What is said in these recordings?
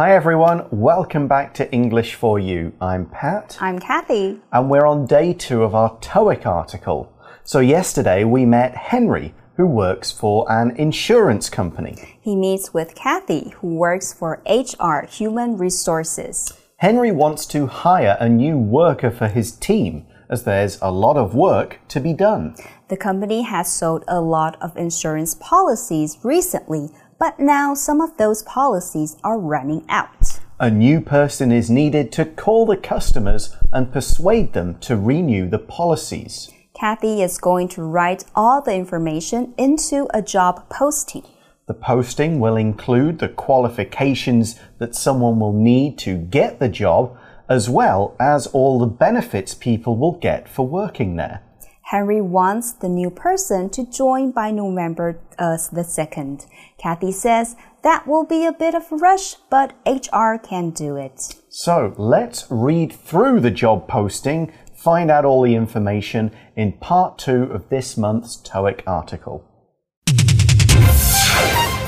Hi everyone, welcome back to English for You. I'm Pat. I'm Kathy. And we're on day two of our TOEIC article. So, yesterday we met Henry, who works for an insurance company. He meets with Kathy, who works for HR, Human Resources. Henry wants to hire a new worker for his team, as there's a lot of work to be done. The company has sold a lot of insurance policies recently but now some of those policies are running out. A new person is needed to call the customers and persuade them to renew the policies. Kathy is going to write all the information into a job posting. The posting will include the qualifications that someone will need to get the job, as well as all the benefits people will get for working there. Henry wants the new person to join by November uh, the 2nd. Kathy says that will be a bit of a rush, but HR can do it. So let's read through the job posting, find out all the information in part two of this month's TOEIC article.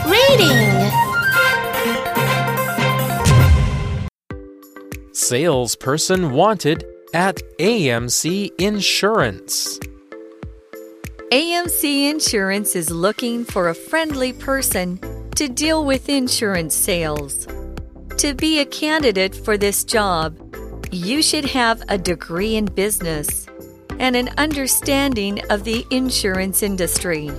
Reading Salesperson wanted at AMC Insurance. AMC Insurance is looking for a friendly person to deal with insurance sales. To be a candidate for this job, you should have a degree in business and an understanding of the insurance industry.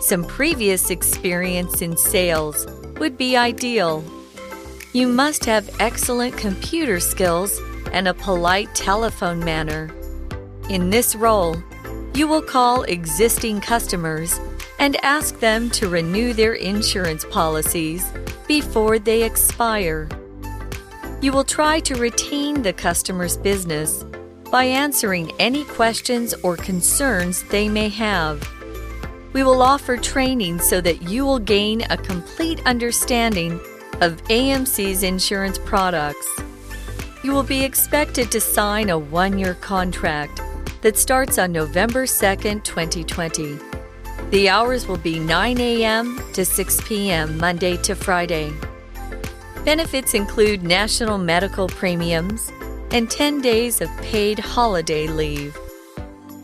Some previous experience in sales would be ideal. You must have excellent computer skills and a polite telephone manner. In this role, you will call existing customers and ask them to renew their insurance policies before they expire. You will try to retain the customer's business by answering any questions or concerns they may have. We will offer training so that you will gain a complete understanding of AMC's insurance products. You will be expected to sign a one year contract that starts on November 2nd, 2020. The hours will be 9 a.m. to 6 p.m. Monday to Friday. Benefits include national medical premiums and 10 days of paid holiday leave.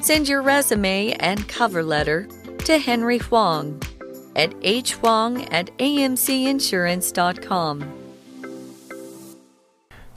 Send your resume and cover letter to Henry Huang at hhuang at amcinsurance.com.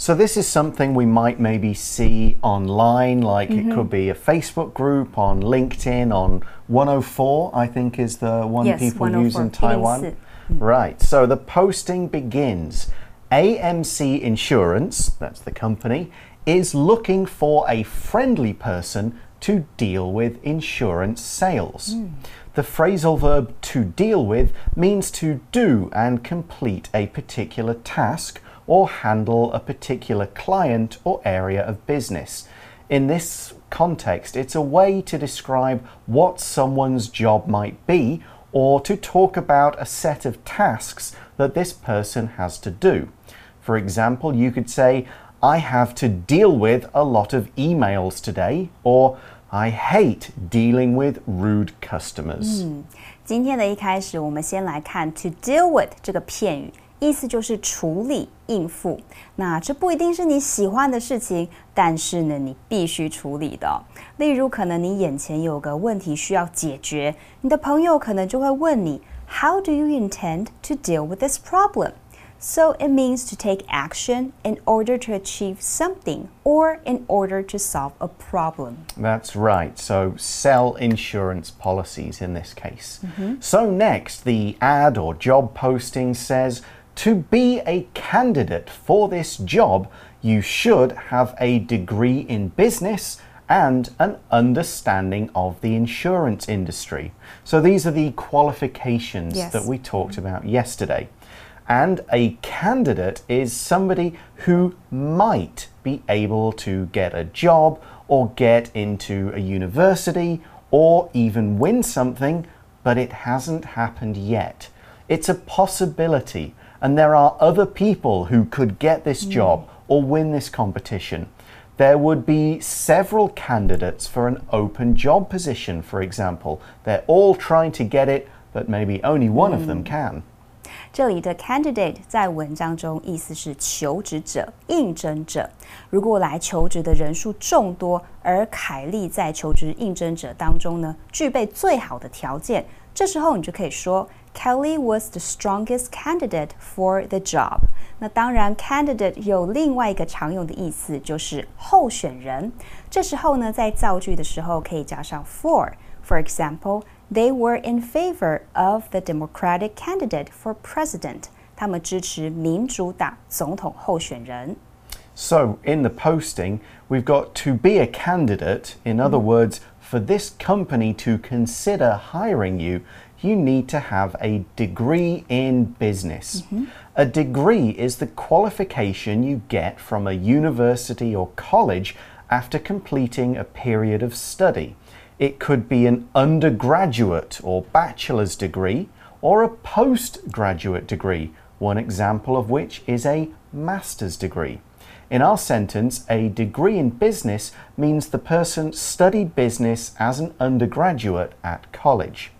So this is something we might maybe see online, like mm -hmm. it mm-hmm. could be a Facebook group on LinkedIn on 104, I think is the one yes, people use in oh Taiwan. Mm. Right. So the posting begins. AMC Insurance, that's the company, is looking for a friendly person to deal with insurance sales. Mm. The phrasal verb to deal with means to do and complete a particular task or handle a particular client or area of business. In this context, it's a way to describe what someone's job might be or to talk about a set of tasks that this person has to do. For example, you could say, I have to deal with a lot of emails today, or I hate dealing with rude customers. 嗯，今天的一开始，我们先来看 to deal with 这个片语。 意思就是处理、应付。那这不一定是你喜欢的事情，但是呢，你必须处理的。例如，可能你眼前有个问题需要解决，你的朋友可能就会问你：How do you intend to deal with this problem? So it means to take action in order to achieve something or in order to solve a problem. That's right. So sell insurance policies in this case. Mm -hmm. So next, the ad or job posting says to be a candidate for this job, you should have a degree in business and an understanding of the insurance industry. So these are the qualifications yes. that we talked about yesterday. And a candidate is somebody who might be able to get a job or get into a university or even win something, but it hasn't happened yet. It's a possibility and there are other people who could get this hmm. job or win this competition. There would be several candidates for an open job position, for example. They're all trying to get it, but maybe only one of them hmm. can. 这里的 candidate 在文章中意思是求职者、应征者。如果来求职的人数众多，而凯莉在求职应征者当中呢，具备最好的条件，这时候你就可以说 Kelly was the strongest candidate for the job。那当然，candidate 有另外一个常用的意思，就是候选人。这时候呢，在造句的时候可以加上 for。For example, they were in favor of the Democratic candidate for president. 他们支持民主党总统候选人。So, in the posting, we've got to be a candidate. In other words, for this company to consider hiring you, you need to have a degree in business. Mm-hmm. A degree is the qualification you get from a university or college after completing a period of study. It could be an undergraduate or bachelor's degree or a postgraduate degree, one example of which is a master's degree. In our sentence, a degree in business means the person studied business as an undergraduate at college.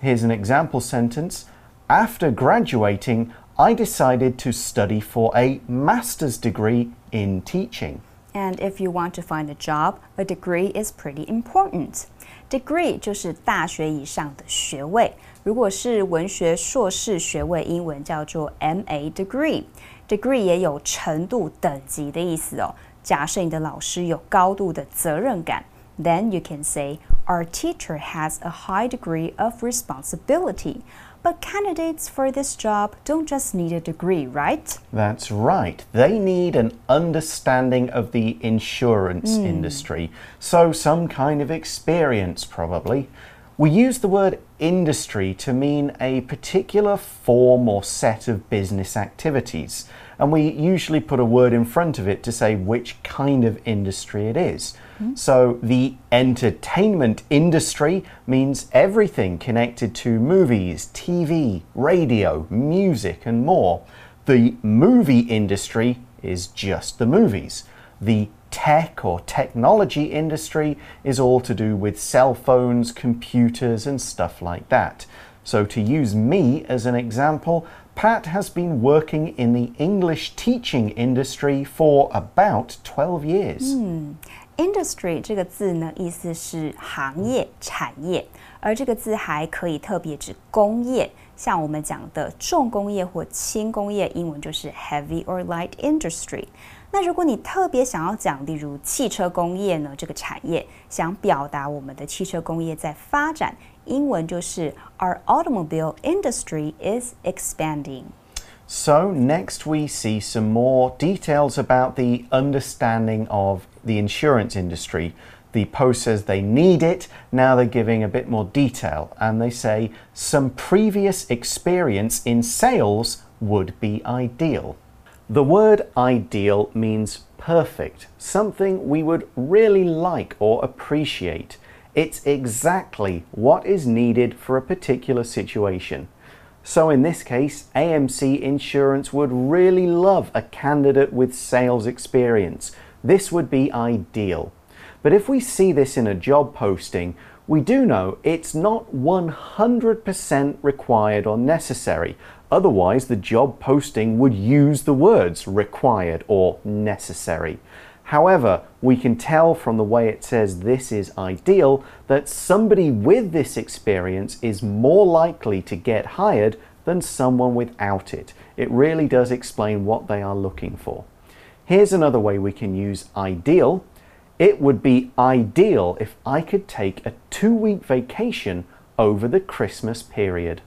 Here's an example sentence After graduating, I decided to study for a master's degree in teaching. And if you want to find a job, a degree is pretty important. Degree 就是大学以上的学位，如果是文学硕士学位，英文叫做 MA degree。Degree 也有程度、等级的意思哦。假设你的老师有高度的责任感 ，then you can say our teacher has a high degree of responsibility. But candidates for this job don't just need a degree, right? That's right. They need an understanding of the insurance hmm. industry, so some kind of experience, probably. We use the word industry to mean a particular form or set of business activities, and we usually put a word in front of it to say which kind of industry it is. Hmm. So, the entertainment industry means everything connected to movies, TV, radio, music, and more. The movie industry is just the movies. The tech or technology industry is all to do with cell phones, computers, and stuff like that. So, to use me as an example, Pat has been working in the English teaching industry for about 12 years. Industry 这个字呢，意思是行业、产业，而这个字还可以特别指工业，像我们讲的重工业或轻工业，英文就是 heavy or light industry。 那如果你特别想要讲，例如汽车工业呢，这个产业，想表达我们的汽车工业在发展，英文就是 Our automobile industry is expanding。 So, next we see some more details about the understanding of the insurance industry. The post says they need it, now they're giving a bit more detail, and they say some previous experience in sales would be ideal. The word ideal means perfect, something we would really like or appreciate. It's exactly what is needed for a particular situation. So, in this case, AMC Insurance would really love a candidate with sales experience. This would be ideal. But if we see this in a job posting, we do know it's not 100% required or necessary. Otherwise, the job posting would use the words required or necessary. However, we can tell from the way it says this is ideal that somebody with this experience is more likely to get hired than someone without it. It really does explain what they are looking for. Here's another way we can use ideal. It would be ideal if I could take a two week vacation over the Christmas period.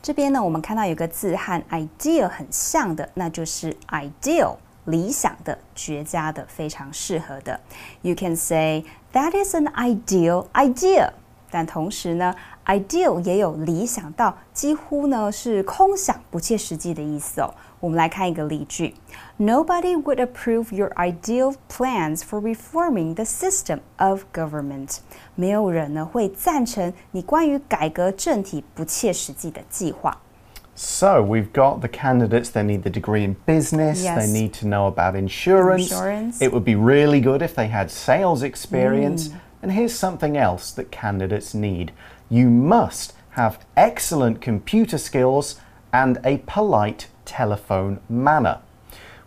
这边呢，我们看到有个字和 idea 很像的，那就是 ideal，理想的、绝佳的、非常适合的。You can say that is an ideal idea。但同时呢 ，ideal 也有理想到几乎呢是空想、不切实际的意思哦。我们来看一个例句：Nobody would approve your ideal plans for reforming the system of government。没有人呢会赞成你关于改革政体不切实际的计划。 So we've got the candidates, they need the degree in business, Yes. they need to know about insurance. Insurance. It would be really good if they had sales experience. And here's something else that candidates need you must have excellent computer skills, and a polite telephone manner.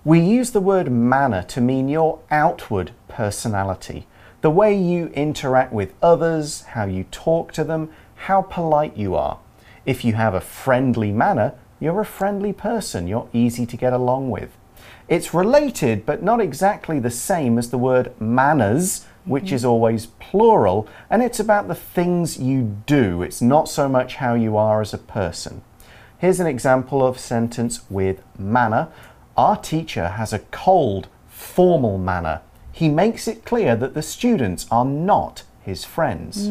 We use the word manner to mean your outward personality, the way you interact with others, how you talk to them, how polite you are. If you have a friendly manner, you're a friendly person, you're easy to get along with. It's related, but not exactly the same as the word manners, which is always plural, and it's about the things you do. It's not so much how you are as a person. Here's an example of sentence with manner. Our teacher has a cold, formal manner. He makes it clear that the students are not his friends.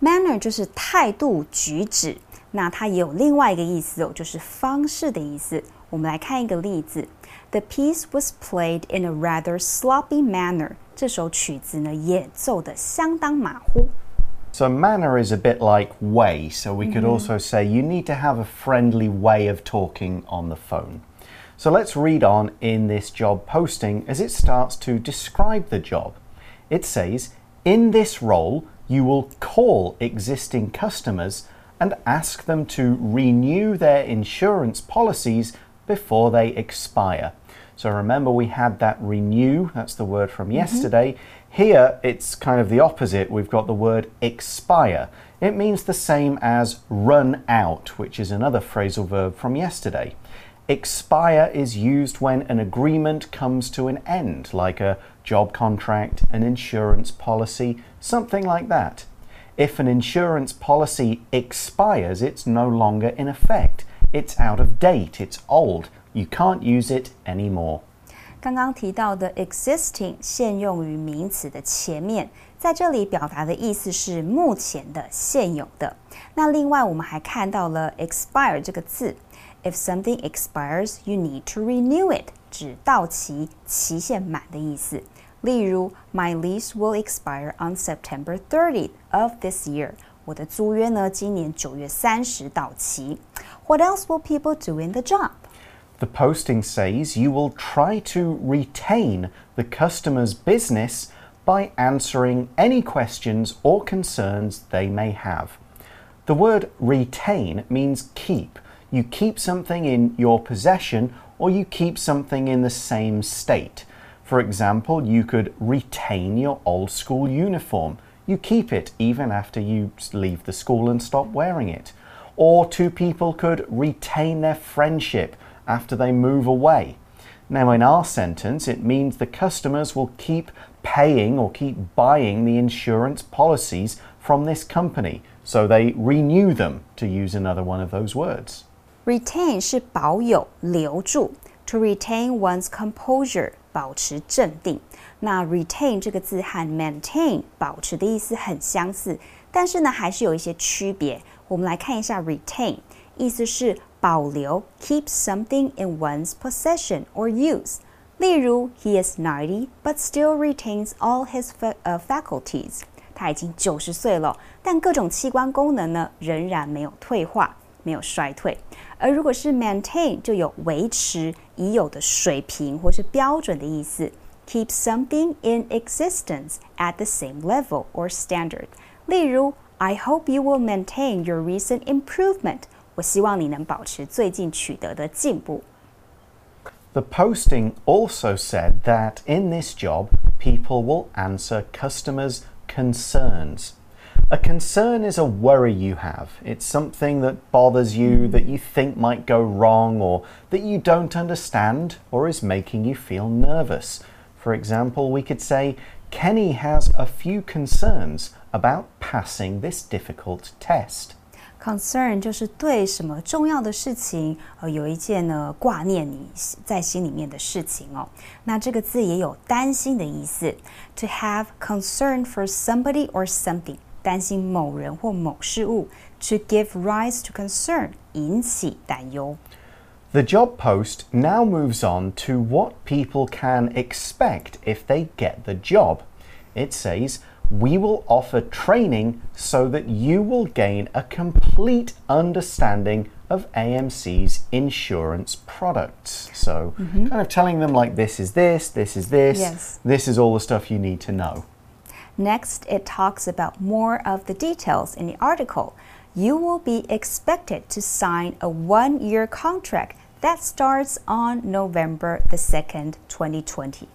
Manner 就是态度、举止，那它也有另外一个意思哦，就是方式的意思。我们来看一个例子 ：The piece was played in a rather sloppy manner。这首曲子呢，演奏的相当马虎。 So, manner is a bit like way, so we could also say you need to have a friendly way of talking on the phone. So, let's read on in this job posting as it starts to describe the job. It says, In this role, you will call existing customers and ask them to renew their insurance policies before they expire. So remember, we had that renew, that's the word from mm-hmm. yesterday. Here, it's kind of the opposite. We've got the word expire. It means the same as run out, which is another phrasal verb from yesterday. Expire is used when an agreement comes to an end, like a job contract, an insurance policy, something like that. If an insurance policy expires, it's no longer in effect. It's out of date, it's old. You can't use it anymore. 刚刚提到的 existing 现用于名词的前面，在这里表达的意思是目前的、现有的。那另外我们还看到了 expire 这个字，if something expires, you need to renew it，指到期、期限满的意思。例如，My lease will expire on September 30th of this year。我的租约呢，今年九月三十到期。What else will people do in the job? The posting says you will try to retain the customer's business by answering any questions or concerns they may have. The word retain means keep. You keep something in your possession or you keep something in the same state. For example, you could retain your old school uniform. You keep it even after you leave the school and stop wearing it. Or two people could retain their friendship after they move away. Now, in our sentence, it means the customers will keep paying or keep buying the insurance policies from this company, so they renew them, to use another one of those words. Retain 是保有、留住，to retain one's composure 保持镇定。那 retain 这个字和 maintain 保持的意思很相似，但是呢还是有一些区别。我们来看一下 retain，意思是 保留，keep something in one's possession or use。例如，He is ninety but still retains all his fa 呃 faculties。他已经九十岁了，但各种器官功能呢仍然没有退化。没有衰退，而如果是 maintain 就有维持已有的水平或是标准的意思。Keep something in existence at the same level or standard。例如，I hope you will maintain your recent improvement。 我希望你能保持最近取得的进步。 The posting also said that in this job, people will answer customers' concerns. A concern is a worry you have. It's something that bothers you, that you think might go wrong, or that you don't understand, or is making you feel nervous. For example, we could say, Kenny has a few concerns about passing this difficult test. Concern 就是对什么重要的事情，呃，有一件呢挂念你在心里面的事情哦。那这个字也有担心的意思，to have concern for somebody or something，担心某人或某事物，to give rise to concern，引起担忧。 The job post now moves on to what people can expect if they get the job. It says, we will offer training so that you will gain a complete understanding of AMC's insurance products. So, mm-hmm. kind of telling them, like, this is this, this is this, Yes. this is all the stuff you need to know. Next, it talks about more of the details in the article. you will be expected to sign a one year contract that starts on November the 2nd, 2020.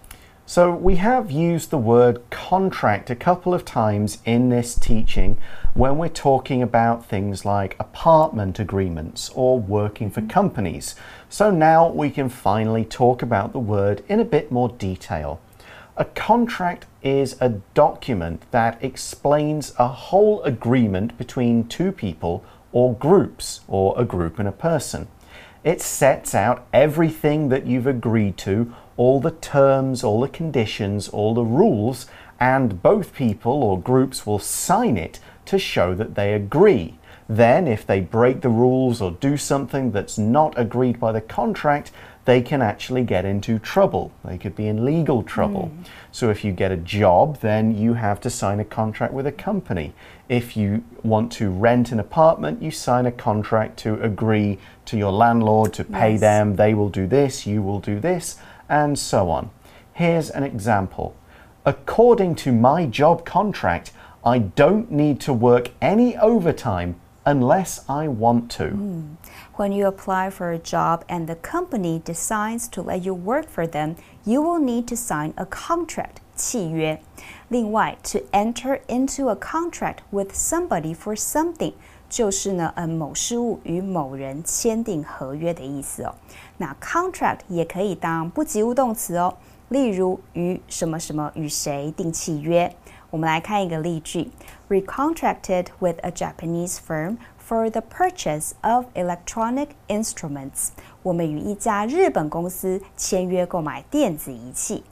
So, we have used the word contract a couple of times in this teaching when we're talking about things like apartment agreements or working for companies. So, now we can finally talk about the word in a bit more detail. A contract is a document that explains a whole agreement between two people or groups, or a group and a person. It sets out everything that you've agreed to all the terms, all the conditions, all the rules, and both people or groups will sign it to show that they agree. Then, if they break the rules or do something that's not agreed by the contract, they can actually get into trouble. They could be in legal trouble. Mm. So, if you get a job, then you have to sign a contract with a company. If you want to rent an apartment, you sign a contract to agree to your landlord to pay yes. them. They will do this, you will do this and so on. Here's an example. According to my job contract, I don't need to work any overtime unless I want to. Mm. When you apply for a job and the company decides to let you work for them, you will need to sign a contract. 契约。另外，to enter into a contract with somebody for something 就是呢，嗯，某事物与某人签订合约的意思哦。那 contract 也可以当不及物动词哦，例如与什么什么与谁订契约。我们来看一个例句：We contracted with a Japanese firm for the purchase of electronic instruments。我们与一家日本公司签约购买电子仪器。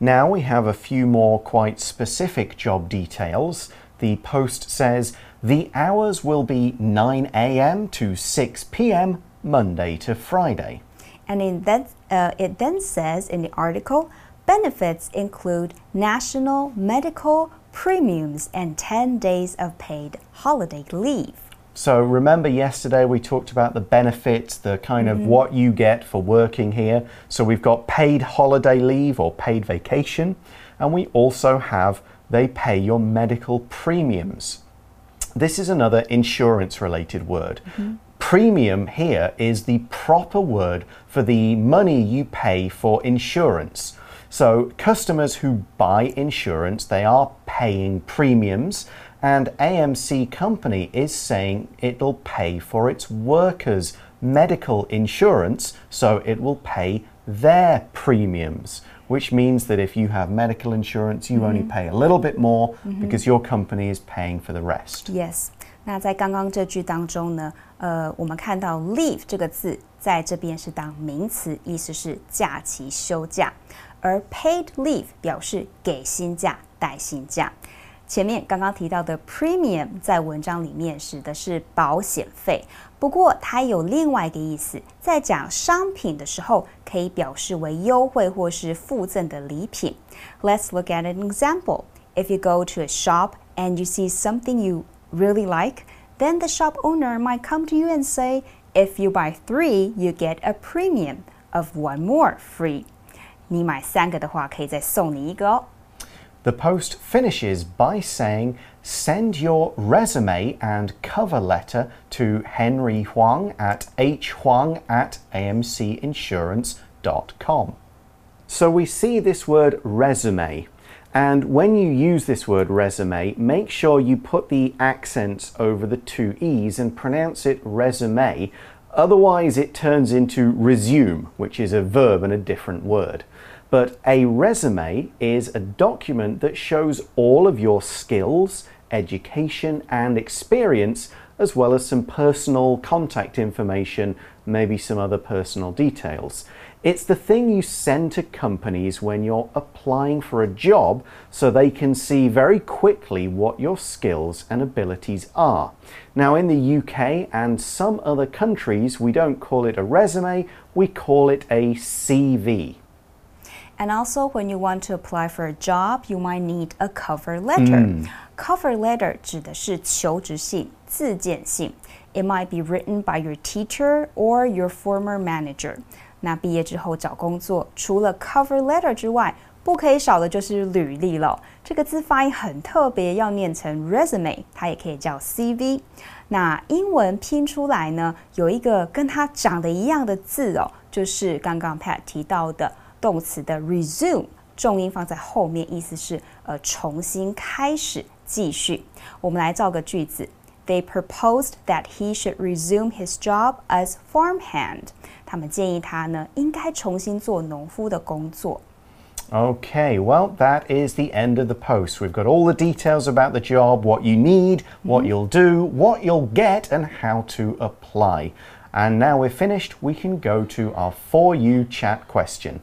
Now we have a few more quite specific job details. The post says the hours will be 9 a.m. to 6 p.m. Monday to Friday. And in that, uh, it then says in the article benefits include national medical premiums and 10 days of paid holiday leave. So, remember yesterday we talked about the benefits, the kind of mm what you get for working here. So, we've got paid holiday leave or paid vacation, and we also have they pay your medical premiums. This is another insurance related word. Mm -hmm. Premium here is the proper word for the money you pay for insurance. So, customers who buy insurance, they are paying premiums, and AMC Company is saying it'll pay for its workers' medical insurance, so it will pay their premiums which means that if you have medical insurance, you mm -hmm. only pay a little bit more mm -hmm. because your company is paying for the rest. Yes. 那在刚刚这句当中呢，呃，我们看到 leave 这个字在这边是当名词，意思是假期、休假，而 paid leave 表示给薪假、带薪假。 前面刚刚提到的 premium 在文章里面指的是保险费，不过它有另外一个意思，在讲商品的时候可以表示为优惠或是附赠的礼品。Let's look at an example. If you go to a shop and you see something you really like, then the shop owner might come to you and say, if you buy three, you get a premium of one more free. 你买三个的话，可以再送你一个哦。 The post finishes by saying, Send your resume and cover letter to Henry Huang at hhuang at amcinsurance.com. So we see this word resume. And when you use this word resume, make sure you put the accents over the two E's and pronounce it resume. Otherwise, it turns into resume, which is a verb and a different word. But a resume is a document that shows all of your skills, education, and experience, as well as some personal contact information, maybe some other personal details. It's the thing you send to companies when you're applying for a job so they can see very quickly what your skills and abilities are. Now, in the UK and some other countries, we don't call it a resume, we call it a CV. And also, when you want to apply for a job, you might need a cover letter. Mm. Cover letter 指的是求职信、自荐信。It might be written by your teacher or your former manager. 那毕业之后找工作，除了 cover letter 之外， 不可以少的就是履历了。这个字发音很特别，要念成 resume，它也可以叫 CV。那英文拼出来呢，有一个跟它长得一样的字哦，就是刚刚 Pat 提到的 动词的 resume，重音放在后面，意思是呃重新开始、继续。我们来造个句子。They proposed that he should resume his job as farmhand. 他们建议他呢，应该重新做农夫的工作。Okay, well, that is the end of the post. We've got all the details about the job, what you need, what you'll do, what you'll get, and how to apply. And now we're finished, we can go to our For You chat question.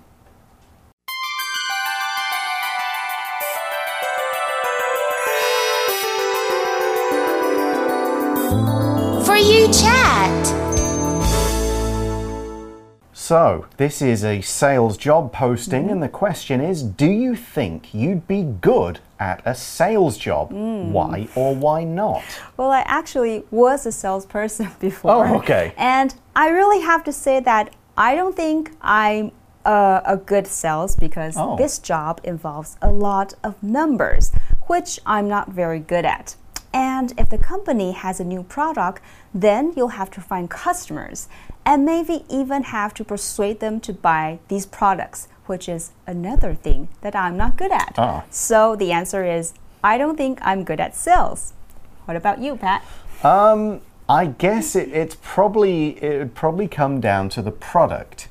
So, this is a sales job posting, and the question is Do you think you'd be good at a sales job? Hmm. Why or why not? Well, I actually was a salesperson before. Oh, okay. And I really have to say that I don't think I'm a, a good sales because Oh. this job involves a lot of numbers, which I'm not very good at. And if the company has a new product, then you'll have to find customers and maybe even have to persuade them to buy these products, which is another thing that I'm not good at. Ah. So the answer is I don't think I'm good at sales. What about you, Pat? Um, I guess it, it's probably it would probably come down to the product.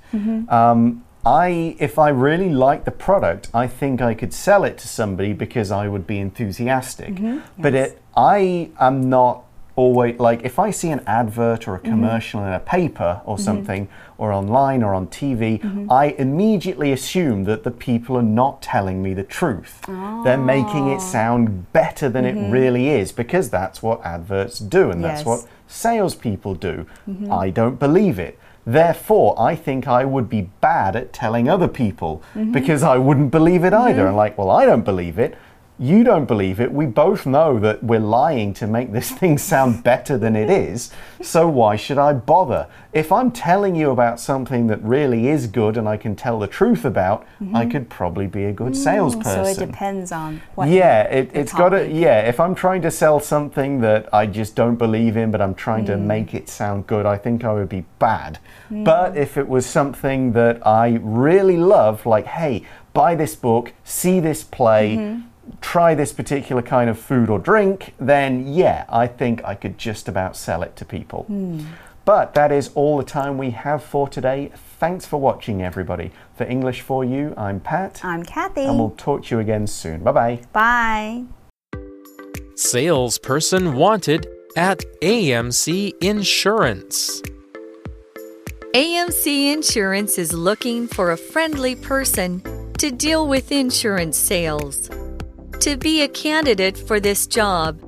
Um, I if I really like the product, I think I could sell it to somebody because I would be enthusiastic. But Yes. it I am not always like if I see an advert or a mm-hmm. commercial in a paper or mm-hmm. something or online or on TV, mm-hmm. I immediately assume that the people are not telling me the truth. They're making it ah. sound better than it really is because that's what adverts do and that's what salespeople do. I don't believe it. Therefore, I think I would be bad at telling other people because I wouldn't believe it either. And like, well, I don't believe it. You don't believe it. We both know that we're lying to make this thing sound better than it is. So why should I bother? If I'm telling you about something that really is good and I can tell the truth about, I mm-hmm. could probably be a good mm, salesperson. So it depends on what. Yeah, it, it's got to. Yeah, if I'm trying to sell something that I just don't believe in, but I'm trying to mm. make it sound good, I think I would be bad. But mm. if it was something that I really love, like, hey, buy this book, see this play, mm-hmm. Try this particular kind of food or drink, then yeah, I think I could just about sell it to people. Hmm. But that is all the time we have for today. Thanks for watching, everybody. For English for You, I'm Pat. I'm Kathy. And we'll talk to you again soon. Bye bye. Bye. Salesperson wanted at AMC Insurance. AMC Insurance is looking for a friendly person to deal with insurance sales. To be a candidate for this job,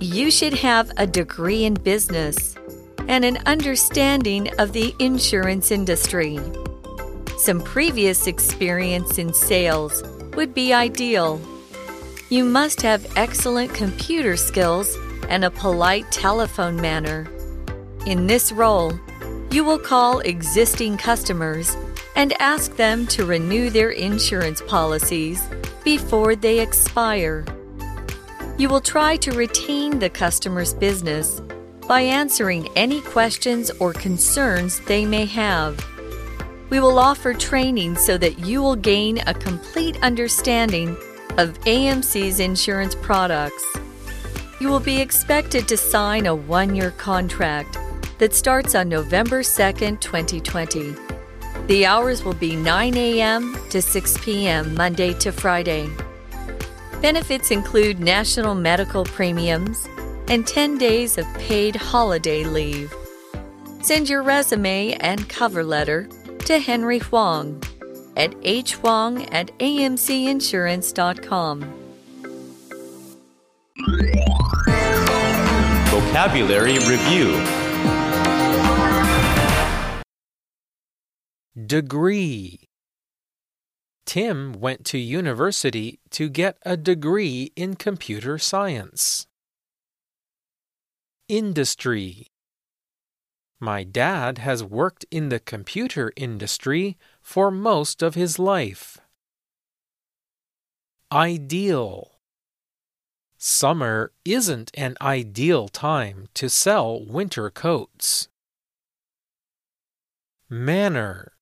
you should have a degree in business and an understanding of the insurance industry. Some previous experience in sales would be ideal. You must have excellent computer skills and a polite telephone manner. In this role, you will call existing customers and ask them to renew their insurance policies before they expire. You will try to retain the customer's business by answering any questions or concerns they may have. We will offer training so that you will gain a complete understanding of AMC's insurance products. You will be expected to sign a one year contract that starts on November 2nd, 2020. The hours will be 9 a.m. to 6 p.m. Monday to Friday. Benefits include national medical premiums and 10 days of paid holiday leave. Send your resume and cover letter to Henry Huang at hhuang at amcinsurance.com. Vocabulary Review Degree. Tim went to university to get a degree in computer science. Industry. My dad has worked in the computer industry for most of his life. ideal. Summer isn't an ideal time to sell winter coats. Manner.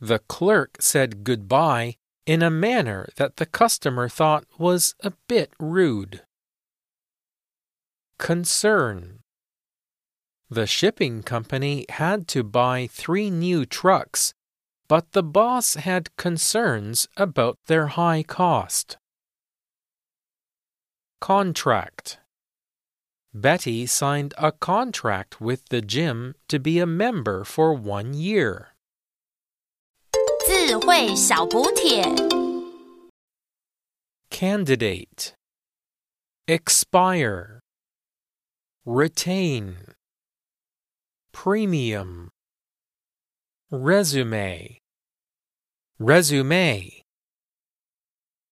The clerk said goodbye in a manner that the customer thought was a bit rude. Concern. The shipping company had to buy three new trucks, but the boss had concerns about their high cost. Contract. Betty signed a contract with the gym to be a member for one year. 智慧小补帖。 Candidate. Expire. Retain. Premium. Resume. Resume.